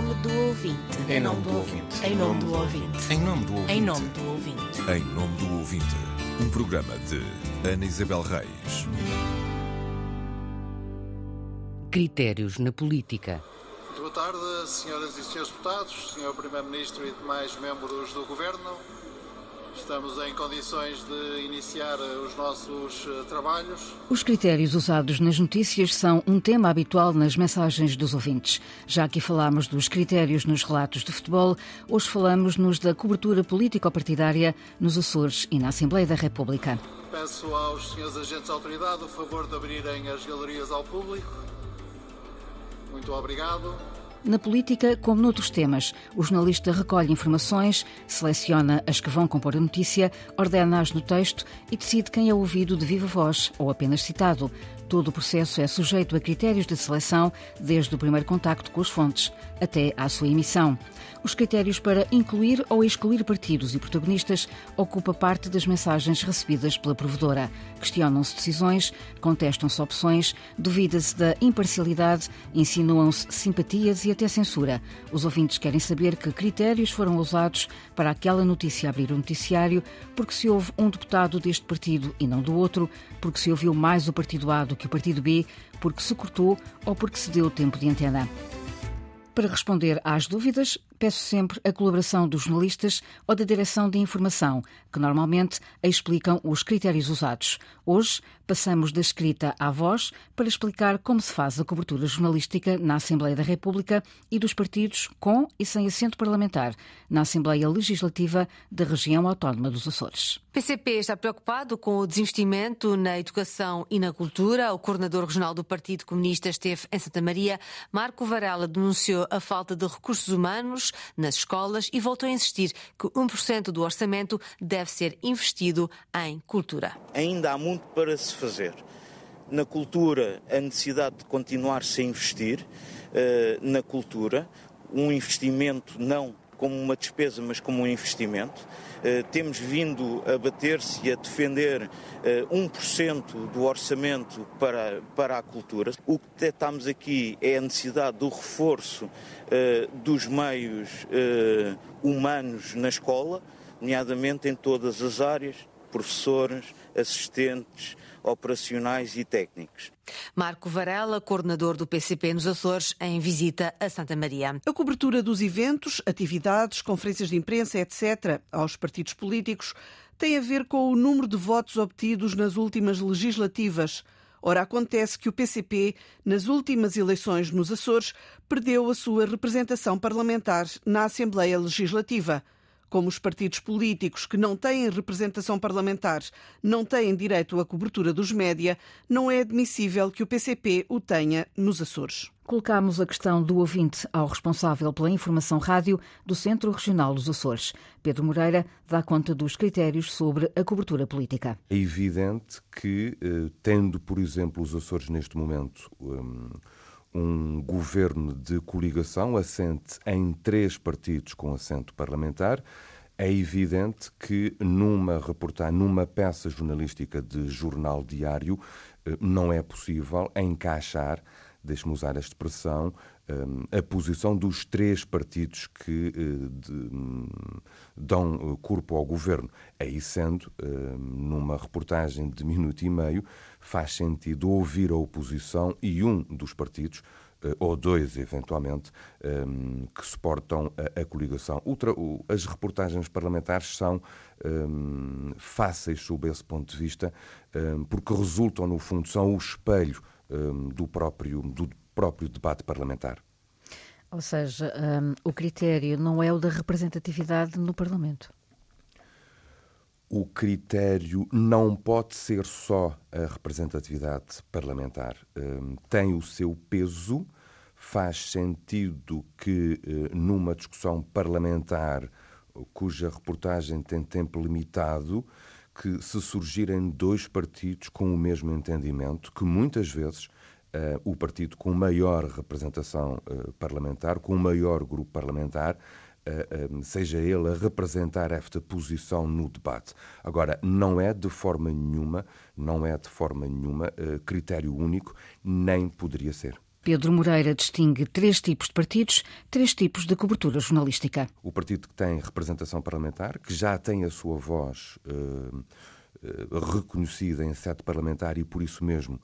nome do ouvinte. Em nome do ouvinte. Em nome do ouvinte. Em nome do ouvinte. Em nome do ouvinte. Em nome do ouvinte. Um programa de Ana Isabel Reis. Critérios na política. Muito boa tarde, senhoras e senhores deputados, senhor Primeiro-Ministro e demais membros do Governo. Estamos em condições de iniciar os nossos eh, trabalhos. Os critérios usados nas notícias são um tema habitual nas mensagens dos ouvintes. Já aqui falámos dos critérios nos relatos de futebol, hoje falamos nos da cobertura político-partidária nos Açores e na Assembleia da República. Peço aos senhores agentes da autoridade o favor de abrirem as galerias ao público. Muito obrigado. Na política, como noutros temas, o jornalista recolhe informações, seleciona as que vão compor a notícia, ordena-as no texto e decide quem é ouvido de viva voz ou apenas citado. Todo o processo é sujeito a critérios de seleção, desde o primeiro contacto com as fontes até à sua emissão. Os critérios para incluir ou excluir partidos e protagonistas ocupa parte das mensagens recebidas pela provedora. Questionam-se decisões, contestam-se opções, duvida-se da imparcialidade, insinuam-se simpatias e até censura. Os ouvintes querem saber que critérios foram usados para aquela notícia abrir o noticiário, porque se houve um deputado deste partido e não do outro, porque se ouviu mais o partido A do que o partido B, porque se cortou ou porque se deu tempo de antena. Para responder às dúvidas, peço sempre a colaboração dos jornalistas ou da direção de informação, que normalmente explicam os critérios usados. Hoje, passamos da escrita à voz para explicar como se faz a cobertura jornalística na Assembleia da República e dos partidos com e sem assento parlamentar na Assembleia Legislativa da Região Autónoma dos Açores. O PCP está preocupado com o desinvestimento na educação e na cultura. O coordenador regional do Partido Comunista esteve em Santa Maria. Marco Varela denunciou a falta de recursos humanos nas escolas e voltou a insistir que 1% do orçamento deve ser investido em cultura. Ainda há muito para se fazer. Na cultura, a necessidade de continuar-se a investir uh, na cultura, um investimento não como uma despesa, mas como um investimento. Uh, temos vindo a bater-se e a defender uh, 1% do orçamento para, para a cultura. O que detectamos aqui é a necessidade do reforço uh, dos meios humanos na escola, nomeadamente em todas as áreas, professores, assistentes, operacionais e técnicos. Marco Varela, coordenador do PCP nos Açores, em visita a Santa Maria. A cobertura dos eventos, atividades, conferências de imprensa, etc., aos partidos políticos, tem a ver com o número de votos obtidos nas últimas legislativas. Ora, acontece que o PCP, nas últimas eleições nos Açores, perdeu a sua representação parlamentar na Assembleia Legislativa. Como os partidos políticos que não têm representação parlamentar não têm direito à cobertura dos média, não é admissível que o PCP o tenha nos Açores. Colocámos a questão do ouvinte ao responsável pela informação rádio do Centro Regional dos Açores. Pedro Moreira dá conta dos critérios sobre a cobertura política. É evidente que, eh, tendo, por exemplo, os Açores neste momento um, um governo de coligação assente em três partidos com assento parlamentar, é evidente que numa reportagem, numa peça jornalística de jornal diário, eh, não é possível encaixar, deixe-me usar a expressão, eh, a posição dos três partidos que eh, de, dão corpo ao governo. Aí sendo, numa reportagem de minuto e meio, faz sentido ouvir a oposição e um dos partidos eh, ou dois, eventualmente, que suportam a, coligação. As reportagens parlamentares são fáceis sob esse ponto de vista, porque resultam, no fundo, são o espelho do próprio, do próprio debate parlamentar. Ou seja, o critério não é o da representatividade no Parlamento o critério não pode ser só a representatividade parlamentar. Hum, tem o seu peso, faz sentido que eh, numa discussão parlamentar cuja reportagem tem tempo limitado, que se surgirem dois partidos com o mesmo entendimento, que muitas vezes uh, o partido com maior representação uh, parlamentar, com maior grupo parlamentar, seja ele a representar esta posição no debate. Agora, não é de forma nenhuma, não é de forma nenhuma uh, critério único, nem poderia ser. Pedro Moreira distingue três tipos de partidos, três tipos de cobertura jornalística. O partido que tem representação parlamentar, que já tem a sua voz uh, uh, reconhecida em sede parlamentar e por isso mesmo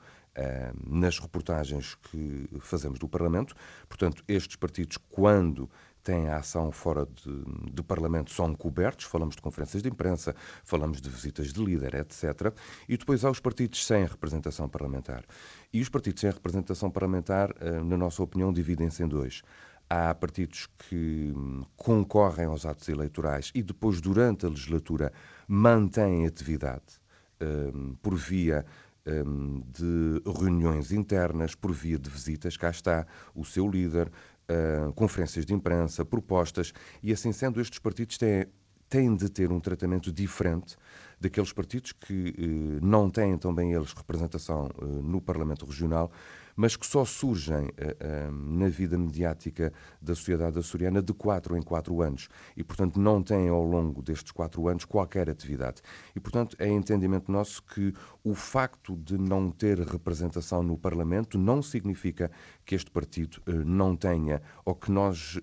nas reportagens que fazemos do Parlamento. Portanto, estes partidos, quando têm a ação fora de, de, Parlamento são cobertos, falamos de conferências de imprensa, falamos de visitas de líder, etc. E depois há os partidos sem representação parlamentar. E os partidos sem representação parlamentar, eh, na nossa opinião, dividem-se em dois. Há partidos que hum, concorrem aos atos eleitorais e depois, durante a legislatura, mantêm atividade um, por via um, de reuniões internas, por via de visitas. Cá está o seu líder, uh, conferências de imprensa, propostas, e assim sendo, estes partidos têm, têm de ter um tratamento diferente daqueles partidos que uh, não têm também eles representação uh, no Parlamento Regional, mas que só surgem uh, uh, na vida mediática da sociedade açoriana de quatro em quatro anos e, portanto, não têm ao longo destes quatro anos qualquer atividade. E, portanto, é entendimento nosso que o facto de não ter representação no Parlamento não significa que este partido uh, não tenha ou que nós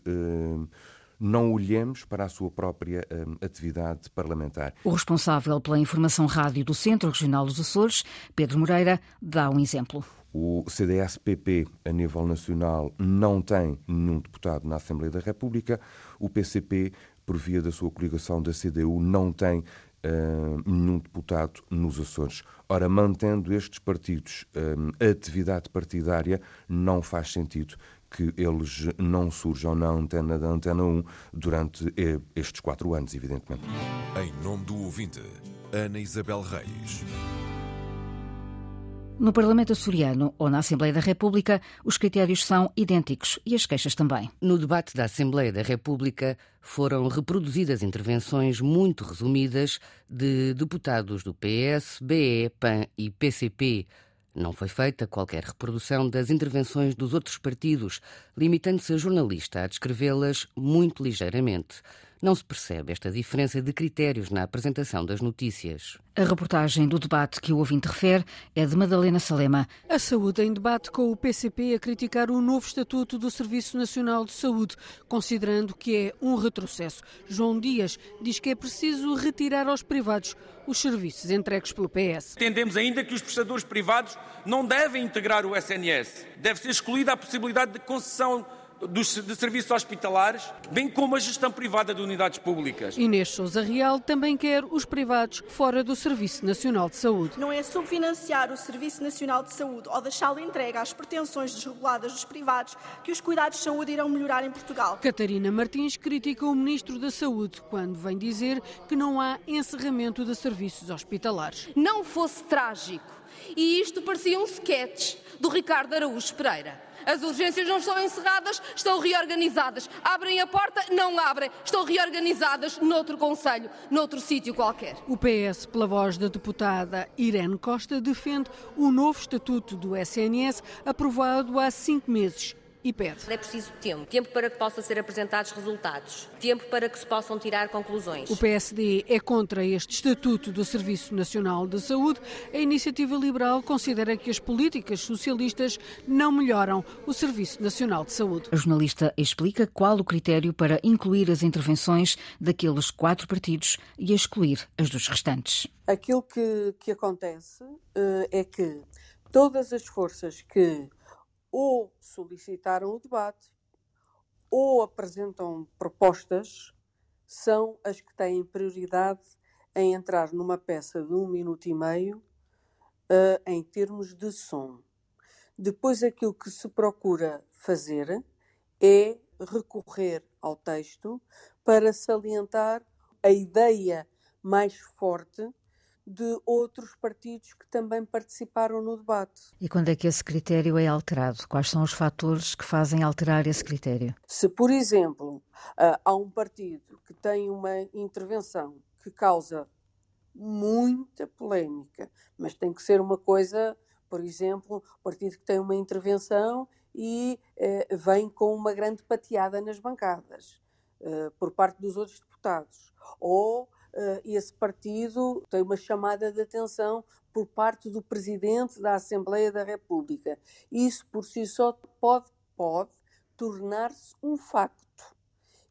não olhemos para a sua própria atividade parlamentar. O responsável pela informação rádio do Centro Regional dos Açores, Pedro Moreira, dá um exemplo. O CDS-PP, a nível nacional, não tem nenhum deputado na Assembleia da República. O PCP, por via da sua coligação da CDU, não tem uh, nenhum deputado nos Açores. Ora, mantendo estes partidos uh, a atividade partidária, não faz sentido que eles não surjam na antena da Antena 1 durante eh, estes quatro anos, evidentemente. Em nome do ouvinte, Ana Isabel Reis. No Parlamento açoriano ou na Assembleia da República, os critérios são idênticos e as queixas também. No debate da Assembleia da República foram reproduzidas intervenções muito resumidas de deputados do PS, BE, PAN e PCP. Não foi feita qualquer reprodução das intervenções dos outros partidos, limitando-se a jornalista a descrevê-las muito ligeiramente não se percebe esta diferença de critérios na apresentação das notícias. A reportagem do debate que o ouvinte refere é de Madalena Salema. A saúde em debate com o PCP a criticar o novo Estatuto do Serviço Nacional de Saúde, considerando que é um retrocesso. João Dias diz que é preciso retirar aos privados os serviços entregues pelo PS. Entendemos ainda que os prestadores privados não devem integrar o SNS. Deve ser excluída a possibilidade de concessão dos, de serviços hospitalares, bem como a gestão privada de unidades públicas. Inês Souza Real também quer os privados fora do Serviço Nacional de Saúde. Não é subfinanciar o Serviço Nacional de Saúde ou deixá-lo entregue às pretensões desreguladas dos privados que os cuidados de saúde irão melhorar em Portugal. Catarina Martins critica o Ministro da Saúde quando vem dizer que não há encerramento de serviços hospitalares. Não fosse trágico e isto parecia um sketch do Ricardo Araújo Pereira. As urgências não estão encerradas, estão reorganizadas. Abrem a porta, não abrem. Estão reorganizadas noutro conselho, noutro sítio qualquer. O PS, pela voz da deputada Irene Costa, defende o novo estatuto do SNS aprovado há cinco meses e pede. É preciso tempo, tempo para que possam ser apresentados resultados, tempo para que se possam tirar conclusões. O PSD é contra este Estatuto do Serviço Nacional de Saúde. A Iniciativa Liberal considera que as políticas socialistas não melhoram o Serviço Nacional de Saúde. A jornalista explica qual o critério para incluir as intervenções daqueles quatro partidos e excluir as dos restantes. Aquilo que, que acontece uh, é que todas as forças que ou solicitaram o debate ou apresentam propostas são as que têm prioridade em entrar numa peça de um minuto e meio uh, em termos de som. Depois, aquilo que se procura fazer é recorrer ao texto para salientar a ideia mais forte de outros partidos que também participaram no debate. E quando é que esse critério é alterado? Quais são os fatores que fazem alterar esse critério? Se, por exemplo, ah, há um partido que tem uma intervenção que causa muita polémica, mas tem que ser uma coisa, por exemplo, um partido que tem uma intervenção e eh, vem com uma grande pateada nas bancadas eh, por parte dos outros deputados, ou esse partido tem uma chamada de atenção por parte do Presidente da Assembleia da República. Isso por si só pode, pode tornar-se um facto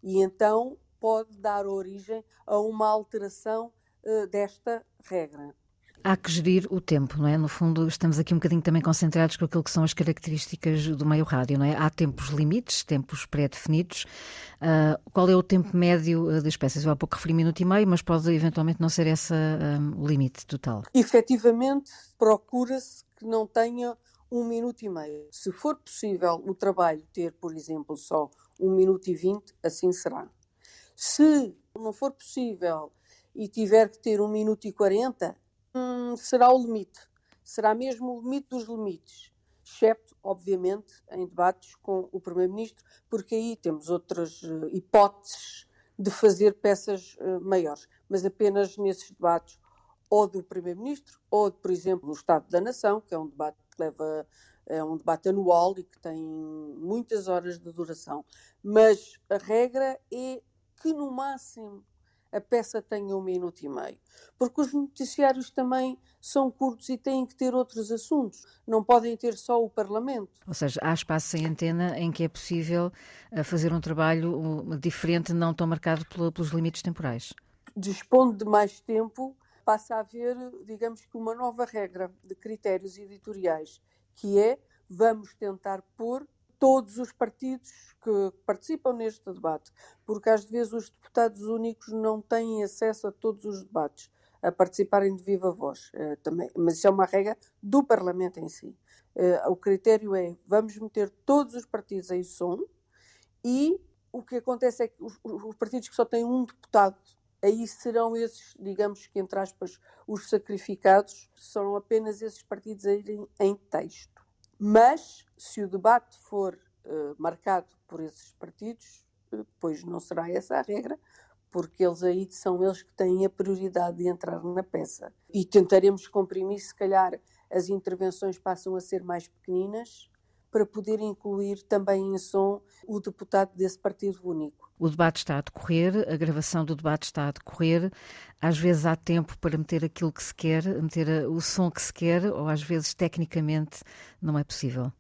e então pode dar origem a uma alteração uh, desta regra. Há que gerir o tempo, não é? No fundo, estamos aqui um bocadinho também concentrados com aquilo que são as características do meio rádio, não é? Há tempos limites, tempos pré-definidos. Uh, qual é o tempo médio das espécies? Eu há pouco referi minuto e meio, mas pode eventualmente não ser esse um, o limite total. Efetivamente, procura-se que não tenha um minuto e meio. Se for possível o trabalho ter, por exemplo, só um minuto e vinte, assim será. Se não for possível e tiver que ter um minuto e quarenta, será o limite. Será mesmo o limite dos limites, excepto, obviamente, em debates com o Primeiro-Ministro, porque aí temos outras uh, hipóteses de fazer peças uh, maiores, mas apenas nesses debates ou do Primeiro-Ministro ou, por exemplo, no Estado da Nação, que é um debate que leva é um debate anual e que tem muitas horas de duração. Mas a regra é que, no máximo, a peça tenha um minuto e meio. Porque os noticiários também são curtos e têm que ter outros assuntos. Não podem ter só o Parlamento. Ou seja, há espaço em antena em que é possível eh, fazer um trabalho diferente, não tão marcado pelos limites temporais. Dispondo de mais tempo, passa a haver, digamos que, uma nova regra de critérios editoriais que é vamos tentar pôr todos os partidos que participam neste debate, porque às vezes os deputados únicos não têm acesso a todos os debates, a participarem de viva voz, uh, também, mas isso é uma regra do Parlamento em si. Uh, o critério é vamos meter todos os partidos em som e o que acontece é que os, os partidos que só têm um deputado aí serão esses, digamos que entre aspas, os sacrificados, serão apenas esses partidos a irem em texto. Mas, se o debate for uh, marcado por esses partidos, uh, pois não será essa a regra, porque eles aí são eles que têm a prioridade de entrar na peça. E tentaremos comprimir, se calhar as intervenções passam a ser mais pequeninas, para poder incluir também em som o deputado desse partido único. O debate está a decorrer, a gravação do debate está a decorrer. Às vezes há tempo para meter aquilo que se quer, meter o som que se quer, ou às vezes tecnicamente não é possível.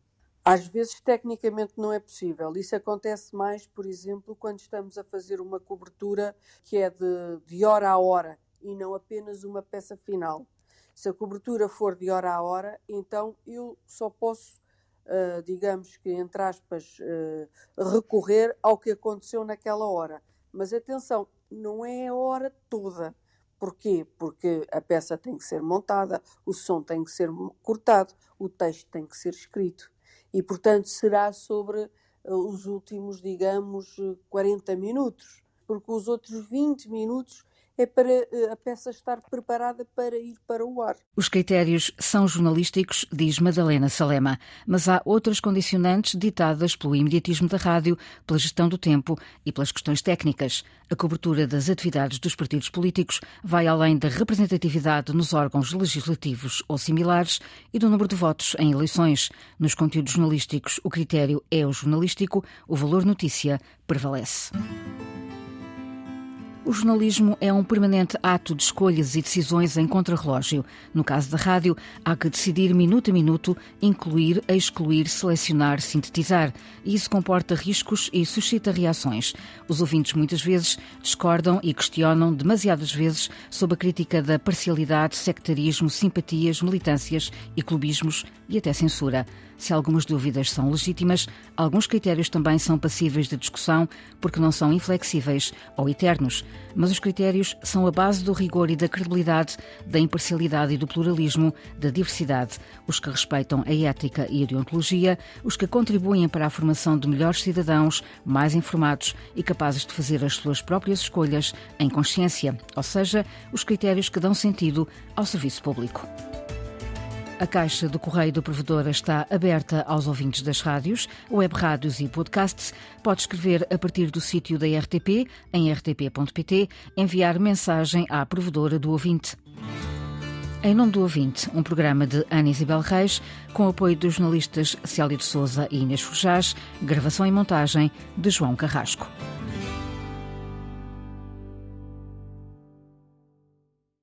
Às vezes, tecnicamente, não é possível. Isso acontece mais, por exemplo, quando estamos a fazer uma cobertura que é de, de hora a hora e não apenas uma peça final. Se a cobertura for de hora a hora, então eu só posso uh, digamos que, entre aspas, uh, recorrer ao que aconteceu naquela hora. Mas atenção, não é a hora toda. Porquê? Porque a peça tem que ser montada, o som tem que ser cortado, o texto tem que ser escrito. E, portanto, será sobre uh, os últimos, digamos, 40 minutos. Porque os outros 20 minutos é para eh, a peça estar preparada para ir para o ar. Os critérios são jornalísticos, diz Madalena Salema, mas há outras condicionantes ditadas pelo imediatismo da rádio, pela gestão do tempo e pelas questões técnicas. A cobertura das atividades dos partidos políticos vai além da representatividade nos órgãos legislativos ou similares e do número de votos em eleições. Nos conteúdos jornalísticos, o critério é o jornalístico, o valor notícia prevalece. O jornalismo é um permanente ato de escolhas e decisões em contrarrelógio. No caso da rádio, há que decidir minuto a minuto, incluir, excluir, selecionar, sintetizar. E isso comporta riscos e suscita reações. Os ouvintes muitas vezes discordam e questionam demasiadas vezes sob a crítica da parcialidade, sectarismo, simpatias, militâncias e clubismos e até censura. Se algumas dúvidas são legítimas, alguns critérios também são passíveis de discussão porque não são inflexíveis ou eternos. Mas os critérios são a base do rigor e da credibilidade, da imparcialidade e do pluralismo, da diversidade, os que respeitam a ética e a deontologia, os que contribuem para a formação de melhores cidadãos, mais informados e capazes de fazer as suas próprias escolhas em consciência, ou seja, os critérios que dão sentido ao serviço público. A caixa do correio do provedor está aberta aos ouvintes das rádios, web rádios e podcasts. Pode escrever a partir do sítio da RTP, em rtp.pt, enviar mensagem à provedora do ouvinte. Em nome do ouvinte, um programa de Ana Isabel Reis, com apoio dos jornalistas Célia de Souza e Inês Forjás, gravação e montagem de João Carrasco.